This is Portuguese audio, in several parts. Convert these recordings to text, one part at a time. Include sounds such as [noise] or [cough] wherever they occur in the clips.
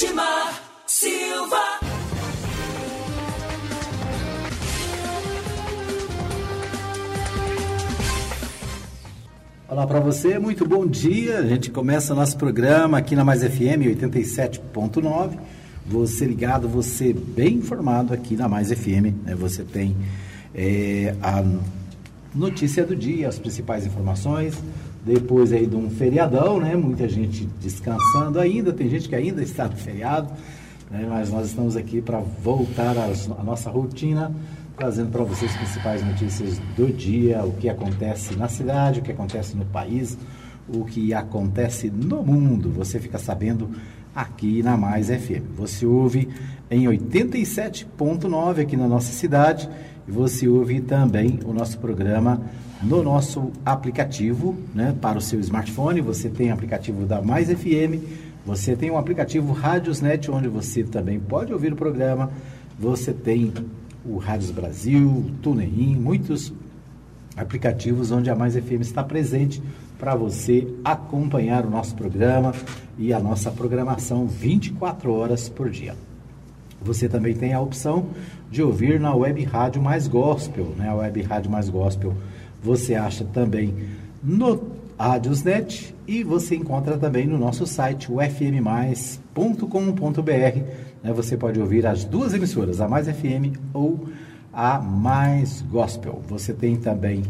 Edmar Silva. Olá para você, muito bom dia. A gente começa nosso programa aqui na Mais FM 87.9. Você ligado, você bem informado aqui na Mais FM. Né? Você tem é, a notícia do dia, as principais informações. Depois aí de um feriadão, né? Muita gente descansando ainda, tem gente que ainda está no feriado, né? mas nós estamos aqui para voltar à nossa rotina, trazendo para vocês as principais notícias do dia, o que acontece na cidade, o que acontece no país, o que acontece no mundo. Você fica sabendo aqui na Mais FM. Você ouve em 87.9 aqui na nossa cidade e você ouve também o nosso programa no nosso aplicativo, né, para o seu smartphone. Você tem aplicativo da Mais FM, você tem o aplicativo Rádiosnet, onde você também pode ouvir o programa. Você tem o Rádios Brasil, TuneIn, muitos aplicativos onde a Mais FM está presente para você acompanhar o nosso programa e a nossa programação 24 horas por dia. Você também tem a opção de ouvir na Web Rádio Mais Gospel, né? A Web Rádio Mais Gospel você acha também no Radiosnet e você encontra também no nosso site, o fmmais.com.br. Né? Você pode ouvir as duas emissoras, a Mais FM ou a Mais Gospel. Você tem também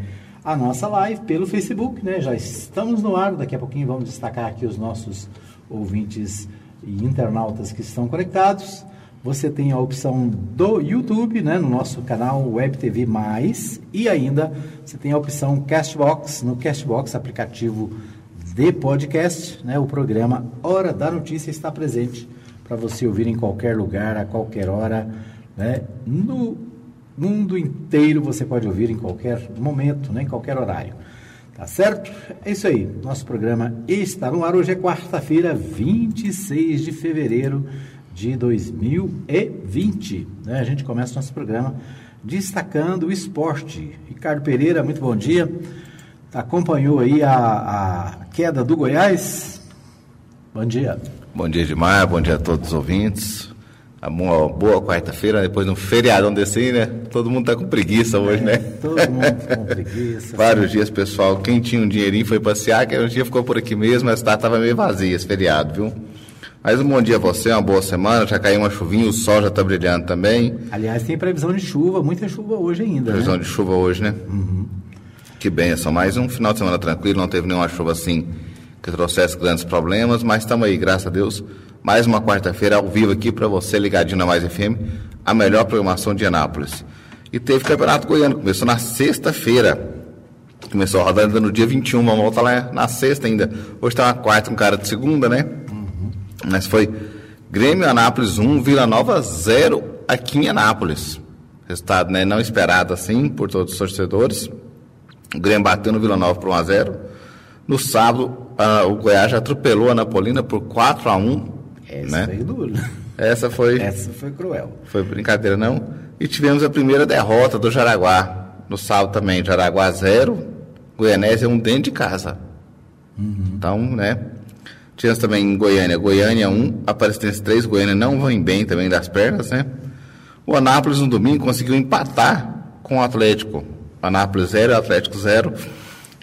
a nossa live pelo Facebook, né? Já estamos no ar, daqui a pouquinho vamos destacar aqui os nossos ouvintes e internautas que estão conectados. Você tem a opção do YouTube, né, no nosso canal Web TV Mais, e ainda você tem a opção Castbox, no Castbox, aplicativo de podcast, né, o programa Hora da Notícia está presente para você ouvir em qualquer lugar, a qualquer hora, né, no mundo inteiro você pode ouvir em qualquer momento, né, em qualquer horário. Tá certo? É isso aí. Nosso programa está no ar. Hoje é quarta-feira, 26 de fevereiro de 2020. Né? A gente começa nosso programa destacando o esporte. Ricardo Pereira, muito bom dia. Acompanhou aí a, a queda do Goiás? Bom dia. Bom dia, Edmar. Bom dia a todos os ouvintes. Uma boa quarta-feira, depois de um feriadão desse aí, né? Todo mundo tá com preguiça hoje, é, né? Todo mundo com [laughs] preguiça. Vários dias, pessoal. Quem tinha um dinheirinho foi passear, que um dia ficou por aqui mesmo, mas estava meio vazio esse feriado, viu? Mais um bom dia a você, uma boa semana. Já caiu uma chuvinha, o sol já está brilhando também. Aliás, tem previsão de chuva, muita chuva hoje ainda. Previsão né? de chuva hoje, né? Uhum. Que benção. Mais um final de semana tranquilo, não teve nenhuma chuva assim que trouxesse grandes problemas, mas estamos aí, graças a Deus. Mais uma quarta-feira ao vivo aqui para você, ligadinho na Mais FM, a melhor programação de Anápolis. E teve Campeonato Goiano, começou na sexta-feira. Começou a rodada no dia 21, vamos voltar lá na sexta ainda. Hoje está na quarta, um cara de segunda, né? Mas foi Grêmio Anápolis 1, Vila Nova 0 aqui em Anápolis. Resultado né, não esperado assim por todos os torcedores. O Grêmio bateu no Vila Nova por 1 a 0 No sábado, o Goiás já atropelou a Napolina por 4 a 1 Essa né? foi duro. Essa foi. Essa foi cruel. Foi brincadeira, não? E tivemos a primeira derrota do Jaraguá. No sábado também, Jaraguá 0, Goianésia 1 dentro de casa. Uhum. Então, né? Tivemos também em Goiânia, Goiânia 1, Aparecidense 3, Goiânia não vão bem também das pernas, né? O Anápolis no domingo conseguiu empatar com o Atlético. Anápolis 0, Atlético 0.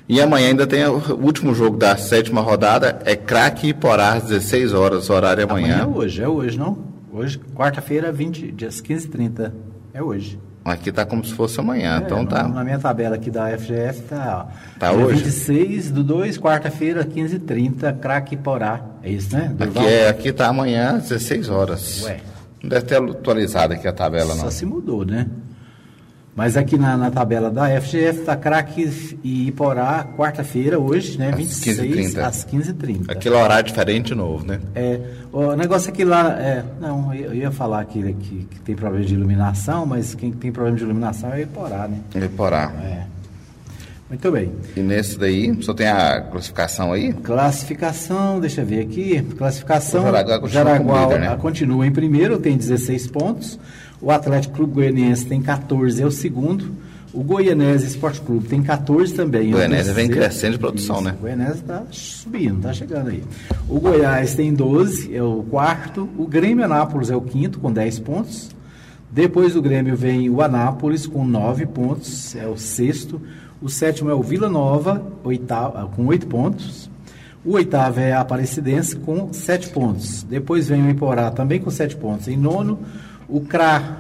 E amanhã ainda tem o último jogo da sétima rodada, é Craque e Porá, às 16 horas, horário amanhã. Amanhã é hoje, é hoje, não? Hoje, quarta-feira, 20, dias 15 e 30. É hoje. Aqui tá como se fosse amanhã, é, então tá. Na minha tabela aqui da FGF tá, ó. Tá hoje? 26 do 2, quarta-feira, 15h30, craque Porá. É isso, né? Aqui, é, aqui tá amanhã, 16 horas. Ué. Não deve ter atualizado aqui a tabela, Só não. Só se mudou, né? Mas aqui na, na tabela da FGF está Craques e Iporá, quarta-feira, hoje, né? Às 26 15 às 15h30. Aquele horário diferente novo, né? É, o negócio aqui lá, é, não, eu ia falar aqui que, que tem problema de iluminação, mas quem tem problema de iluminação é Iporá, né? Iporá. É. Muito bem. E nesse daí, só tem a classificação aí? Classificação, deixa eu ver aqui. Classificação. O Jaraguá continua, Jaraguá, líder, né? continua em primeiro, tem 16 pontos. O Atlético Clube Goianiense tem 14, é o segundo. O Goianese Esporte Clube tem 14 também. O Goianese vem crescendo de produção, Isso, né? O Goianese está subindo, está chegando aí. O Goiás tem 12, é o quarto. O Grêmio Anápolis é o quinto, com 10 pontos. Depois do Grêmio vem o Anápolis, com 9 pontos, é o sexto. O sétimo é o Vila Nova, oitavo, com 8 pontos. O oitavo é a Aparecidense, com 7 pontos. Depois vem o Iporá, também com 7 pontos. Em nono, o CRA,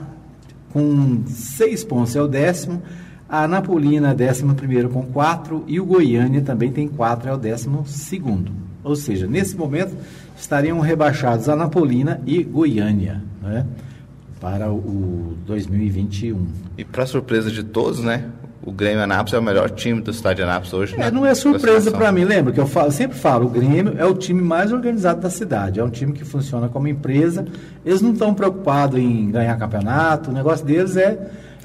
com 6 pontos, é o décimo. A Anapolina, décimo primeiro, com 4. E o Goiânia também tem 4, é o décimo segundo. Ou seja, nesse momento estariam rebaixados Anapolina e Goiânia, né? Para o 2021. E para surpresa de todos, né? O Grêmio Anápolis é o melhor time do estado de Anápolis hoje. É, na não é surpresa para mim, lembra que eu falo, sempre falo, o Grêmio é o time mais organizado da cidade, é um time que funciona como empresa, eles não estão preocupados em ganhar campeonato, o negócio deles é...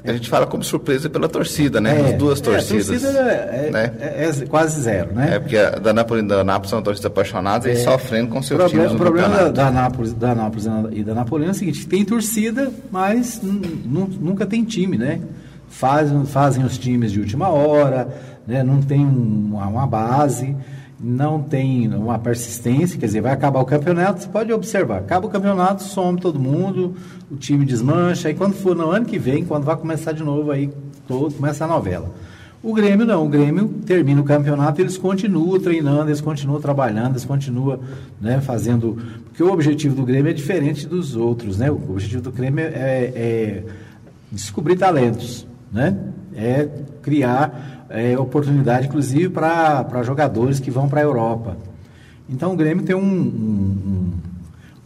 A gente fala como surpresa pela torcida, né? é As duas é, torcidas. A torcida é, é- né? é- é quase zero, né? É porque a da Nápoles e da Anápolis são torcidas apaixonadas e sofrendo com seus problema, times o problema da, da Anápolis, da Anápolis e da Napolina é o seguinte, tem torcida, mas nunca tem time, né? Fazem, fazem os times de última hora, né? não tem um- uma, uma base, não tem uma persistência, quer dizer, vai acabar o campeonato, você pode observar, acaba o campeonato, some todo mundo, o time desmancha, aí quando for no ano que vem, quando vai começar de novo, aí todo, começa a novela. O Grêmio não, o Grêmio termina o campeonato, eles continuam treinando, eles continuam trabalhando, eles continuam né, fazendo. Porque o objetivo do Grêmio é diferente dos outros, né? O objetivo do Grêmio é, é descobrir talentos, né? É criar é, oportunidade, inclusive, para jogadores que vão para a Europa. Então o Grêmio tem um- um- um-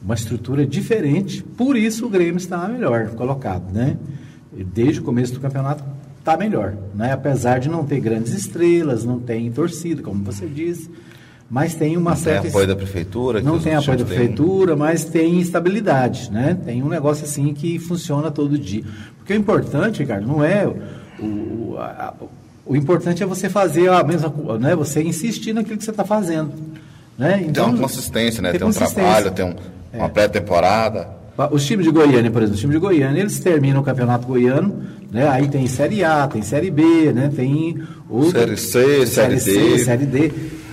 uma estrutura diferente, por isso o Grêmio está melhor colocado, né? Desde o começo do campeonato está melhor, né? Apesar de não ter grandes estrelas, não tem torcida, como você disse, mas tem uma Não tem certa apoio da prefeitura. não tem apoio da prefeitura, mas tem estabilidade, né? Tem um negócio assim que funciona todo dia. Porque o importante, Ricardo, não é o, o, a- o importante é você fazer a mesma, co- né? Você insistir naquilo que você está fazendo, né? Tem uma consistência, né? ter Tem um trabalho, tem um- uma pré-temporada. Os times de Goiânia, por exemplo, os times de Goiânia, eles terminam o campeonato goiano, né? Aí tem Série A, tem Série B, né? Tem outra- Série C, Série D. Série D.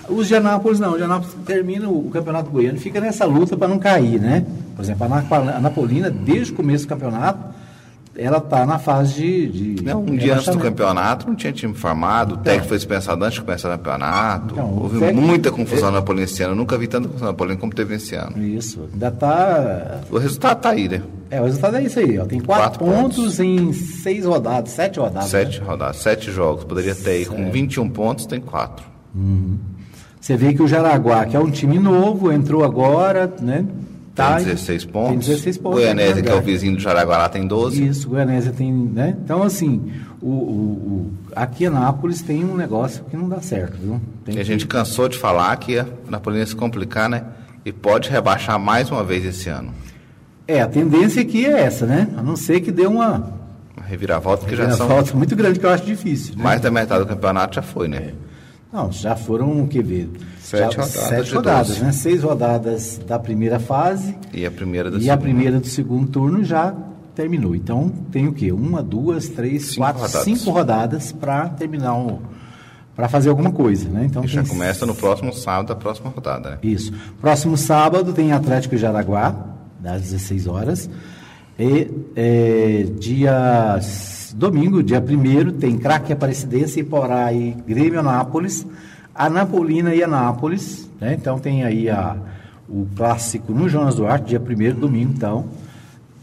Os de Anápolis não, os de Anápolis termina o campeonato goiano, fica nessa luta para não cair, né? Por exemplo, a Anapolina, desde o começo do campeonato, ela está na fase de. de Né, Um dia antes do campeonato, não tinha time formado, o técnico foi dispensado antes de começar o campeonato. Então, Houve técnico- muita confusão na Napolina esse ano. Eu nunca vi tanta confusão na Napolina como teve esse ano. Isso, ainda está. O resultado tá aí, né? É, o resultado é isso aí, ó. Tem quatro, Quatro pontos, pontos. em seis rodadas, sete rodadas. Sete né? rodadas, sete jogos. Poderia ter aí com 21 pontos, tem quatro. Você vê que o Jaraguá, que é um time novo, entrou agora, né? Tá, tem 16 pontos. Tem 16 pontos. Goianésia, né, que é o vizinho do Jaraguá, tem 12. Isso, Goianésia tem, né? Então, assim, o, o, o- aqui em Anápolis tem um negócio que não dá certo, viu? Tem E a que- gente cansou de falar que a Napolina ia se complicar, né? E pode rebaixar mais uma vez esse ano. É, a tendência aqui é essa, né? A não ser que dê uma, Uma reviravolta, porque já uma são falta muito grande, que eu acho difícil. Né? mais da metade do campeonato já foi, né? Não, já foram, o que ver? Sete Já- rodadas Sete rodadas, doze. né? Seis rodadas da primeira fase E a primeira da e a primeira do segundo turno já terminou. Então, tem o quê? Uma, duas, três, Cinco quatro, rodadas. cinco rodadas para terminar um... para fazer alguma coisa, né? Então, E já começa no próximo sábado da próxima rodada, né? Isso. Próximo sábado tem Atlético e Jaraguá, das 16 horas. E é, dia domingo, dia 1 tem Craque Aparecidense, Iporá e Grêmio Anápolis, Anapolina e Anápolis. Né? Então tem aí a, o clássico no Jonas Duarte, dia 1 domingo, então.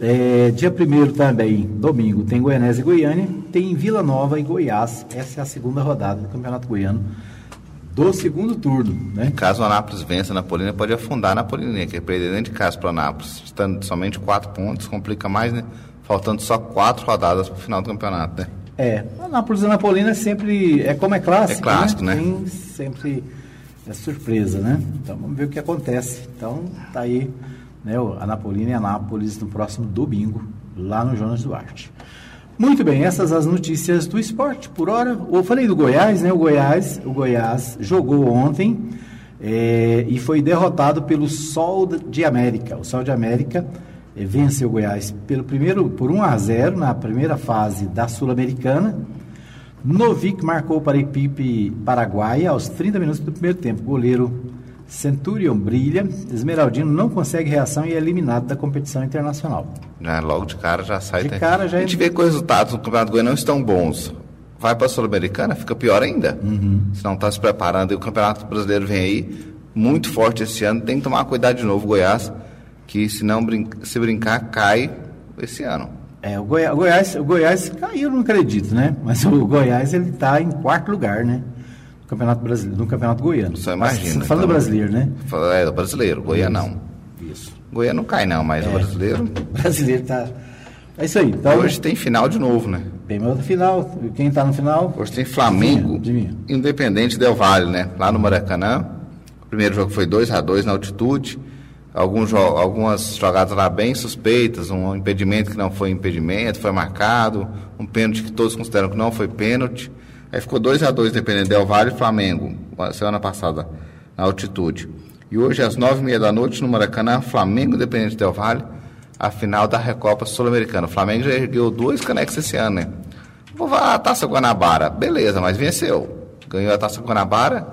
É, dia 1 também, domingo, tem Goianésia e Goiânia, tem Vila Nova e Goiás. Essa é a segunda rodada do Campeonato Goiano do segundo turno, né? Caso o Anápolis vença a Napolina, pode afundar a Napolina, que é perder dentro de casa para o Anápolis. Estando somente quatro pontos, complica mais, né? Faltando só quatro rodadas para o final do campeonato, né? É, a Nápoles e a Napolina é sempre, é como é clássico, É clássico, né? Tem sempre é surpresa, né? Então vamos ver o que acontece. Então tá aí, né, a Napolina e a Nápoles no próximo domingo, lá no Jonas Duarte. Muito bem, essas as notícias do esporte por hora. Eu falei do Goiás, né? O Goiás, o Goiás jogou ontem é, e foi derrotado pelo Sol de América. O Sol de América eh, venceu o Goiás pelo primeiro por 1 a 0 na primeira fase da Sul-Americana. Novik marcou para a equipe paraguaia aos 30 minutos do primeiro tempo. Goleiro Centurion brilha, Esmeraldino não consegue reação e é eliminado da competição internacional. Já, logo de cara já sai. De cara já a gente vê que os resultados do Campeonato Goiano não estão bons. Vai para a Sul-Americana, fica pior ainda. Uhum. Se não está se preparando. E o Campeonato Brasileiro vem aí muito forte esse ano. Tem que tomar cuidado de novo, Goiás, que se não brinca, se brincar, cai esse ano. É, o Goiás, o Goiás, o Goiás caiu, não acredito, né? Mas o Goiás ele está em quarto lugar, né? No Campeonato Brasileiro, no Campeonato Goiano. Só imagina. Fala então, do brasileiro, né? É, do brasileiro, Goiás não. Isso. Goiás não cai não, mas É. o brasileiro. [laughs] O brasileiro tá. É isso aí. Então, Hoje tem final de novo, né? tem outra final. Quem está no final? Hoje tem Flamengo, Adivinha, adivinha. Independente Del Vale, né? Lá no Maracanã. O primeiro jogo foi 2 a 2 na altitude. Algumas jogadas lá bem suspeitas, um impedimento que não foi impedimento, foi marcado, um pênalti que todos consideram que não foi pênalti. Aí ficou 2 a 2 Independente Del Vale e Flamengo, semana passada, na altitude. E hoje, às nove e meia da noite, no Maracanã, Flamengo Independente Del Vale, a final da Recopa Sul-Americana. O Flamengo já ergueu dois canecos esse ano, né? Vou a Taça Guanabara, beleza, mas venceu. Ganhou a Taça Guanabara,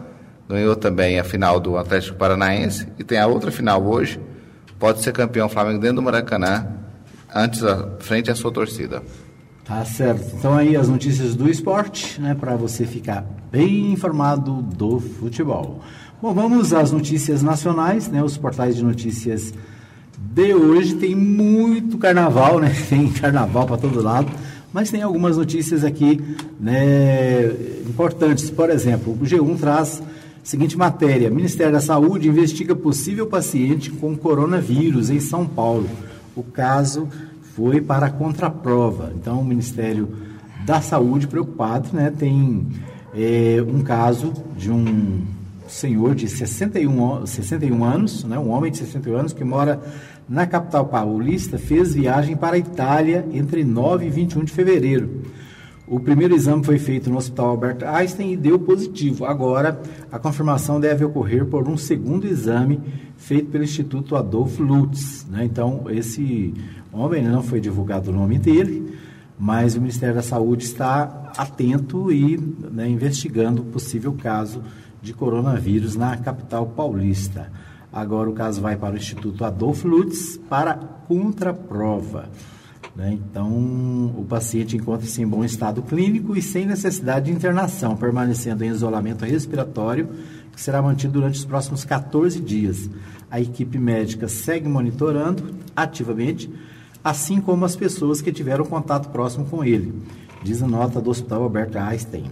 ganhou também a final do Atlético Paranaense e tem a outra final hoje. Pode ser campeão Flamengo dentro do Maracanã, antes a, frente à sua torcida. Tá certo. Então aí as notícias do esporte, né, para você ficar bem informado do futebol. Bom, vamos às notícias nacionais, né? Os portais de notícias de hoje tem muito carnaval, né? [laughs] Tem carnaval para todo lado, mas tem algumas notícias aqui, né, importantes. Por exemplo, o G1 traz seguinte matéria: Ministério da Saúde investiga possível paciente com coronavírus em São Paulo. O caso foi para a contraprova. Então, o Ministério da Saúde, preocupado, né, tem é, um caso de um senhor de 61, an- 61 anos, né, um homem de 61 anos que mora na capital paulista, fez viagem para a Itália entre 9 e 21 de fevereiro. O primeiro exame foi feito no Hospital Albert Einstein e deu positivo. Agora, a confirmação deve ocorrer por um segundo exame feito pelo Instituto Adolfo Lutz. né? Então, esse homem não foi divulgado o nome dele, mas o Ministério da Saúde está atento e né, investigando o possível caso de coronavírus na capital paulista. Agora o caso vai para o Instituto Adolfo Lutz para contraprova. Né? Então, o paciente encontra-se em bom estado clínico e sem necessidade de internação, permanecendo em isolamento respiratório, que será mantido durante os próximos 14 dias. A equipe médica segue monitorando ativamente, assim como as pessoas que tiveram contato próximo com ele, diz a nota do Hospital Albert Einstein.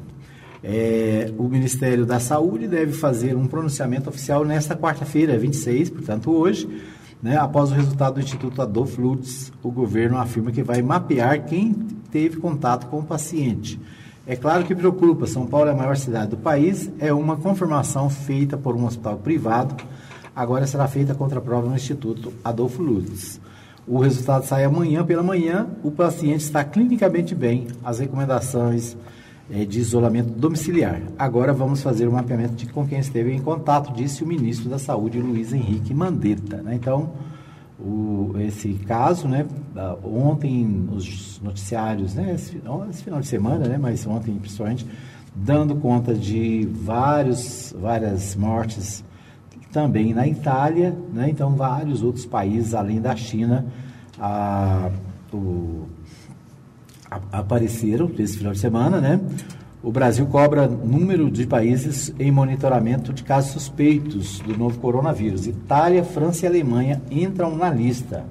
É, o Ministério da Saúde deve fazer um pronunciamento oficial nesta quarta-feira, 26, portanto hoje, né, após o resultado do Instituto Adolfo Lutz. O governo afirma que vai mapear quem teve contato com o paciente. É claro que preocupa, São Paulo é a maior cidade do país, é uma confirmação feita por um hospital privado, agora será feita a contraprova no Instituto Adolfo Lutz. O resultado sai amanhã pela manhã, o paciente está clinicamente bem, as recomendações eh, de isolamento domiciliar. Agora vamos fazer o mapeamento de com quem esteve em contato, disse o ministro da Saúde, Luiz Henrique Mandetta. né? Então, o- esse caso, né, ontem os noticiários, né, esse, esse final de semana, né, mas ontem principalmente, dando conta de vários, várias mortes também na Itália, né, então vários outros países além da China a- o- apareceram esse final de semana, né? O Brasil cobra número de países em monitoramento de casos suspeitos do novo coronavírus. Itália, França e Alemanha entram na lista.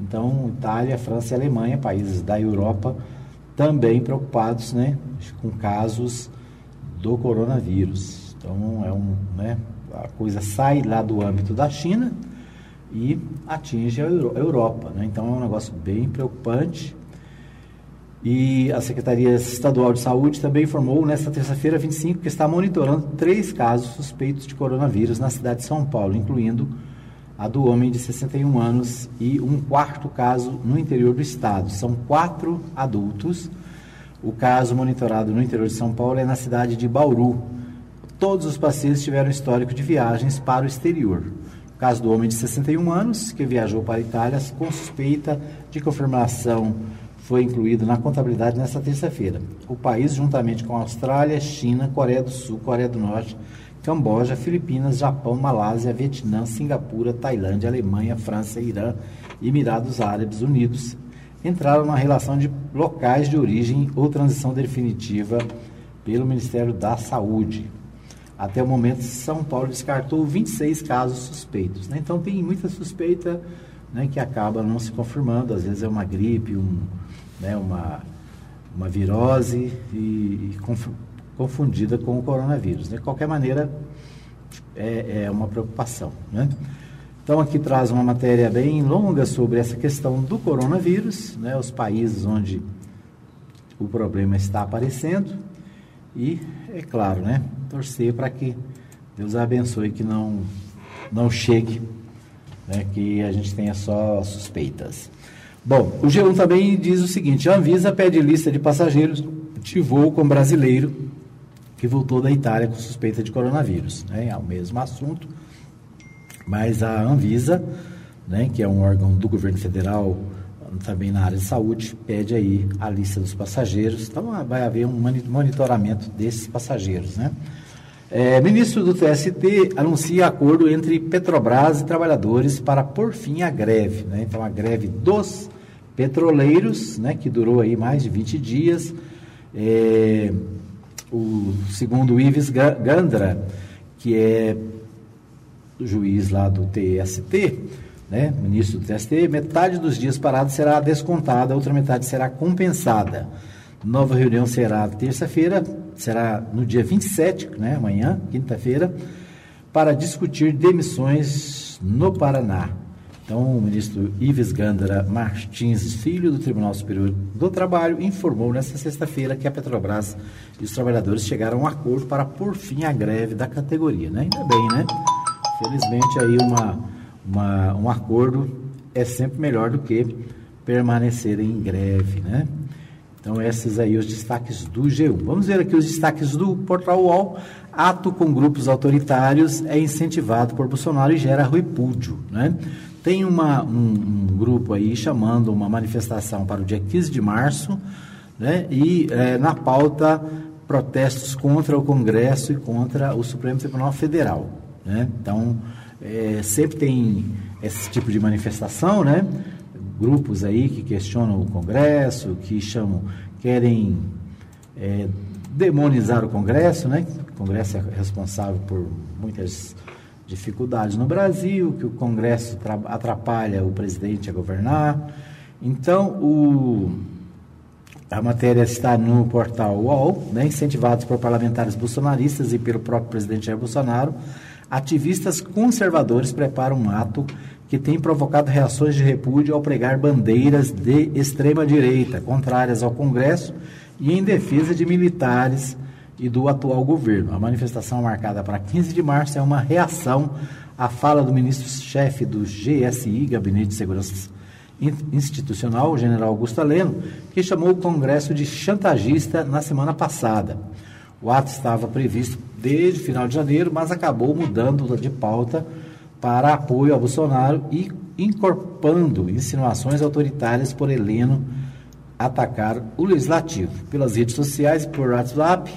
Então, Itália, França e Alemanha, países da Europa, também preocupados, né, com casos do coronavírus. Então, é um, né, a coisa sai lá do âmbito da China e atinge a Europa, né? Então, é um negócio bem preocupante. E a Secretaria Estadual de Saúde também informou nesta terça-feira, 25, que está monitorando três casos suspeitos de coronavírus na cidade de São Paulo, incluindo a do homem de 61 anos e um quarto caso no interior do estado. São quatro adultos. O caso monitorado no interior de São Paulo é na cidade de Bauru. Todos os pacientes tiveram histórico de viagens para o exterior. O caso do homem de 61 anos, que viajou para a Itália com suspeita de confirmação foi incluído na contabilidade nesta terça-feira. O país, juntamente com Austrália, China, Coreia do Sul, Coreia do Norte, Camboja, Filipinas, Japão, Malásia, Vietnã, Singapura, Tailândia, Alemanha, França, Irã Emirados Árabes Unidos entraram na relação de locais de origem ou transição definitiva pelo Ministério da Saúde. Até o momento, São Paulo descartou 26 casos suspeitos. Né? Então, tem muita suspeita né, que acaba não se confirmando. Às vezes é uma gripe, um, né, uma, uma virose e, e confundida com o coronavírus. Né? De qualquer maneira, é, é uma preocupação. Né? Então, aqui traz uma matéria bem longa sobre essa questão do coronavírus, né? os países onde o problema está aparecendo e, é claro, né? torcer para que Deus abençoe que não, não chegue, né? que a gente tenha só suspeitas. Bom, o G1 também diz o seguinte: a Anvisa pede lista de passageiros de voo com brasileiro que voltou da Itália com suspeita de coronavírus. Né? É o mesmo assunto, mas a Anvisa, né, que é um órgão do governo federal também na área de saúde, pede aí a lista dos passageiros. Então vai haver um monitoramento desses passageiros. Né? É, ministro do TST anuncia acordo entre Petrobras e trabalhadores para pôr fim à greve. Né? Então a greve dos petroleiros, né, que durou aí mais de 20 dias. É, o segundo Ives Gandra, que é juiz lá do TST, né, ministro do TST, metade dos dias parados será descontada, a outra metade será compensada. Nova reunião será terça-feira, será no dia 27, né, amanhã, quinta-feira, para discutir demissões no Paraná. Então, o ministro Ives Gandara Martins Filho, do Tribunal Superior do Trabalho, informou nesta sexta-feira que a Petrobras e os trabalhadores chegaram a um acordo para pôr fim à greve da categoria. Né? Ainda bem, né? Felizmente, aí uma, uma, um acordo é sempre melhor do que permanecer em greve, né? Então, esses aí os destaques do G1. Vamos ver aqui os destaques do Portal UOL. Ato com grupos autoritários é incentivado por Bolsonaro e gera repúdio, né? Tem uma, um, um, grupo aí chamando uma manifestação para o dia 15 de março, né? e é, na pauta protestos contra o Congresso e contra o Supremo Tribunal Federal. Né? Então, é, sempre tem esse tipo de manifestação, né? Grupos aí que questionam o Congresso, que chamam, querem é, demonizar o Congresso, né? O Congresso é responsável por muitas dificuldades no Brasil, que o Congresso atrapalha o presidente a governar. Então, o, a matéria está no portal UOL, né, incentivados por parlamentares bolsonaristas e pelo próprio presidente Jair Bolsonaro. Ativistas conservadores preparam um ato que tem provocado reações de repúdio ao pregar bandeiras de extrema-direita, contrárias ao Congresso e em defesa de militares e do atual governo. A manifestação marcada para 15 de março é uma reação à fala do ministro-chefe do GSI, Gabinete de Segurança Institucional, o general Augusto Leno, que chamou o Congresso de chantagista na semana passada. O ato estava previsto desde o final de janeiro, mas acabou mudando de pauta para apoio a Bolsonaro e incorporando insinuações autoritárias por Heleno atacar o legislativo. Pelas redes sociais por WhatsApp,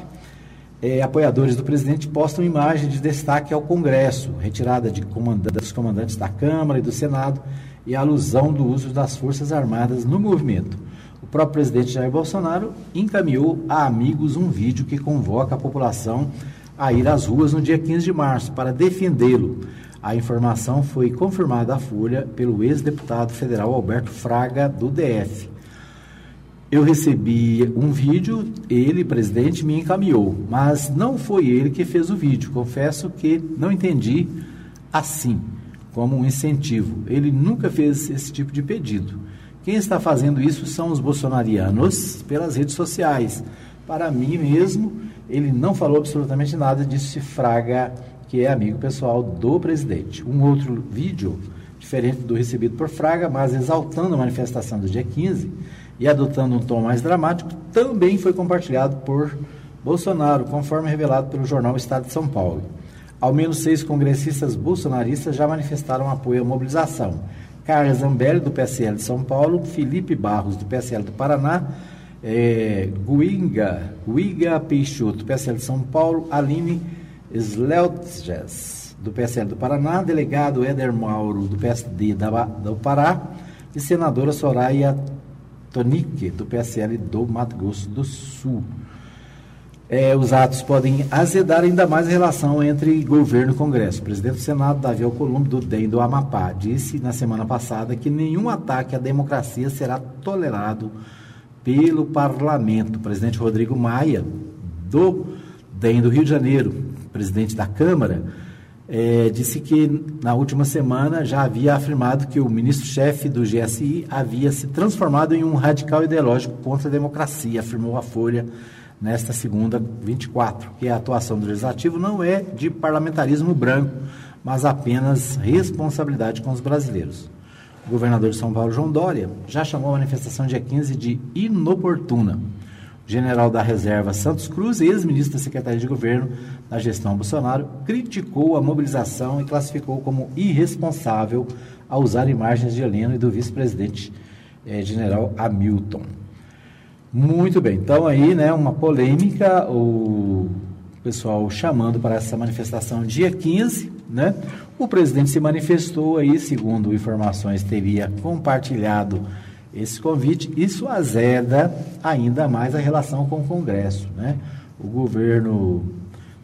é, apoiadores do presidente postam imagem de destaque ao Congresso, retirada de comanda dos comandantes da Câmara e do Senado e alusão do uso das Forças Armadas no movimento. O próprio presidente Jair Bolsonaro encaminhou a amigos um vídeo que convoca a população a ir às ruas no dia 15 de março para defendê-lo. A informação foi confirmada à Folha pelo ex-deputado federal Alberto Fraga, do DF eu recebi um vídeo, ele, presidente, me encaminhou, mas não foi ele que fez o vídeo. Confesso que não entendi assim, como um incentivo. Ele nunca fez esse tipo de pedido. Quem está fazendo isso são os bolsonarianos pelas redes sociais. Para mim mesmo, ele não falou absolutamente nada, disse Fraga, que é amigo pessoal do presidente. Um outro vídeo, diferente do recebido por Fraga, mas exaltando a manifestação do dia 15 e adotando um tom mais dramático, também foi compartilhado por Bolsonaro, conforme revelado pelo jornal Estado de São Paulo. Ao menos seis congressistas bolsonaristas já manifestaram apoio à mobilização. Carla Zambelli, do PSL de São Paulo, Felipe Barros, do PSL do Paraná, é, Guinga, Guiga Peixoto, do PSL de São Paulo, Aline Sleutges, do PSL do Paraná, delegado Éder Mauro, do PSD da, do Pará, e senadora Soraya Tonique, do PSL do Mato Grosso do Sul. É, os atos podem azedar ainda mais a relação entre governo e Congresso. O presidente do Senado, Davi Alcolumbre, do DEM do Amapá, disse na semana passada que nenhum ataque à democracia será tolerado pelo parlamento. O presidente Rodrigo Maia, do DEM do Rio de Janeiro, presidente da Câmara, é, disse que na última semana já havia afirmado que o ministro-chefe do GSI havia se transformado em um radical ideológico contra a democracia, afirmou a Folha nesta segunda 24, que a atuação do legislativo não é de parlamentarismo branco, mas apenas responsabilidade com os brasileiros. O governador de São Paulo, João Dória, já chamou a manifestação dia 15 de inoportuna. General da reserva Santos Cruz, ex-ministro da Secretaria de Governo da gestão Bolsonaro, criticou a mobilização e classificou como irresponsável ao usar imagens de Heleno e do vice-presidente eh, general Hamilton. Muito bem, então aí, né, uma polêmica, o pessoal chamando para essa manifestação dia 15, né? O presidente se manifestou aí, segundo informações, teria compartilhado esse convite. Isso azeda ainda mais a relação com o Congresso, né? O governo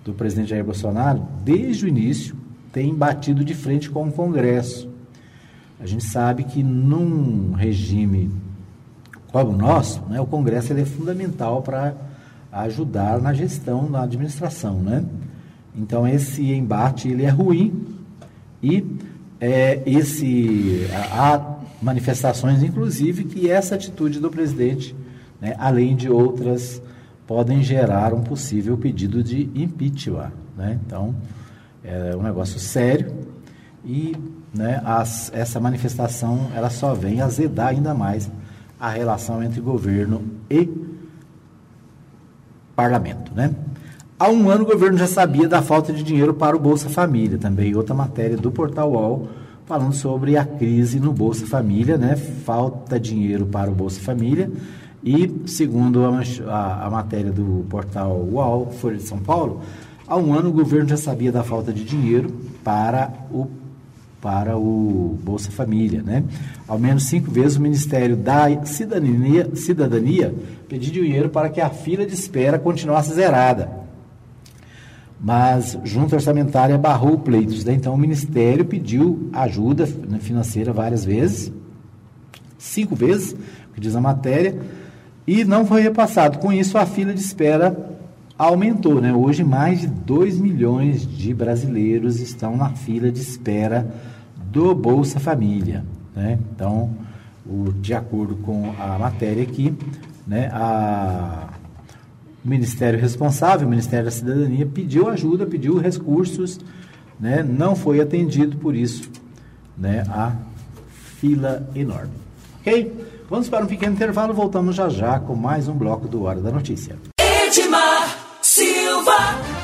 do presidente Jair Bolsonaro, desde o início, tem batido de frente com o Congresso. A gente sabe que num regime como o nosso, né, o Congresso ele é fundamental para ajudar na gestão, na administração, né? Então esse embate ele é ruim e é, esse há manifestações, inclusive, que essa atitude do presidente, né, além de outras, podem gerar um possível pedido de impeachment, né? Então é um negócio sério e né, as, essa manifestação ela só vem azedar ainda mais a relação entre governo e parlamento, né? Há um ano o governo já sabia da falta de dinheiro para o Bolsa Família, também outra matéria do Portal UOL falando sobre a crise no Bolsa Família, né? Falta dinheiro para o Bolsa Família e segundo a, a, a matéria do Portal UOL, Folha de São Paulo, há um ano o governo já sabia da falta de dinheiro para o para o Bolsa Família, né? Ao menos cinco vezes o Ministério da Cidadania, Cidadania pediu dinheiro para que a fila de espera continuasse zerada. Mas junta orçamentária barrou pleitos. Né? Então o Ministério pediu ajuda financeira várias vezes, cinco vezes, que diz a matéria, e não foi repassado. Com isso, a fila de espera aumentou. Né? Hoje, mais de 2 milhões de brasileiros estão na fila de espera do Bolsa Família. Né? Então, o, de acordo com a matéria aqui, né, a, o Ministério responsável, o Ministério da Cidadania, pediu ajuda, pediu recursos, né, não foi atendido, por isso né, a fila enorme. Ok? Vamos para um pequeno intervalo, voltamos já já com mais um bloco do Hora da Notícia. Edmar Silva.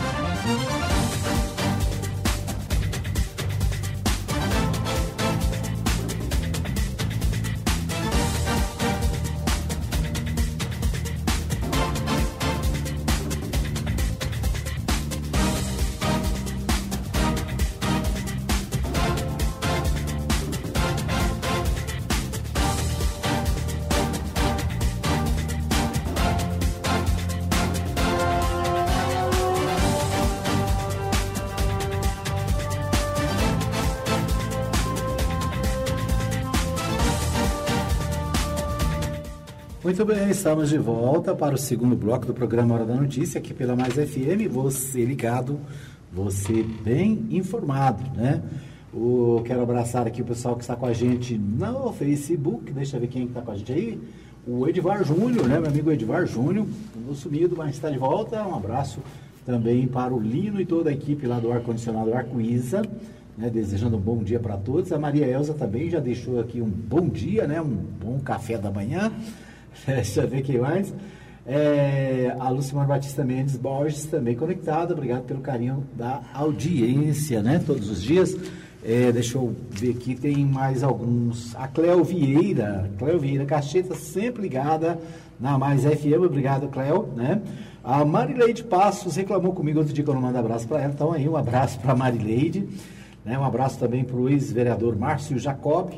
Muito bem, estamos de volta para o segundo bloco do programa Hora da Notícia, aqui pela Mais FM. Você ligado, você bem informado, né? O, quero abraçar aqui o pessoal que está com a gente no Facebook. Deixa eu ver quem está com a gente aí. O Edvar Júnior, né? Meu amigo Edvar Júnior, no sumido, mas está de volta. Um abraço também para o Lino e toda a equipe lá do Ar-Condicionado Arco-Isa. Né, desejando um bom dia para todos. A Maria Elza também já deixou aqui um bom dia, né, um bom café da manhã. [laughs] Deixa eu ver quem mais. É, a Lucimar Batista Mendes Borges também conectada. Obrigado pelo carinho da audiência, né? Todos os dias. É, deixa eu ver aqui, tem mais alguns. A Cleo Vieira, Cleo Vieira Cacheta, sempre ligada na Mais FM, obrigado, Cleo, né? A Marileide Passos reclamou comigo outro dia que eu não mando abraço para ela, então aí um abraço para a Marileide, né? um abraço também para o ex-vereador Márcio Jacob,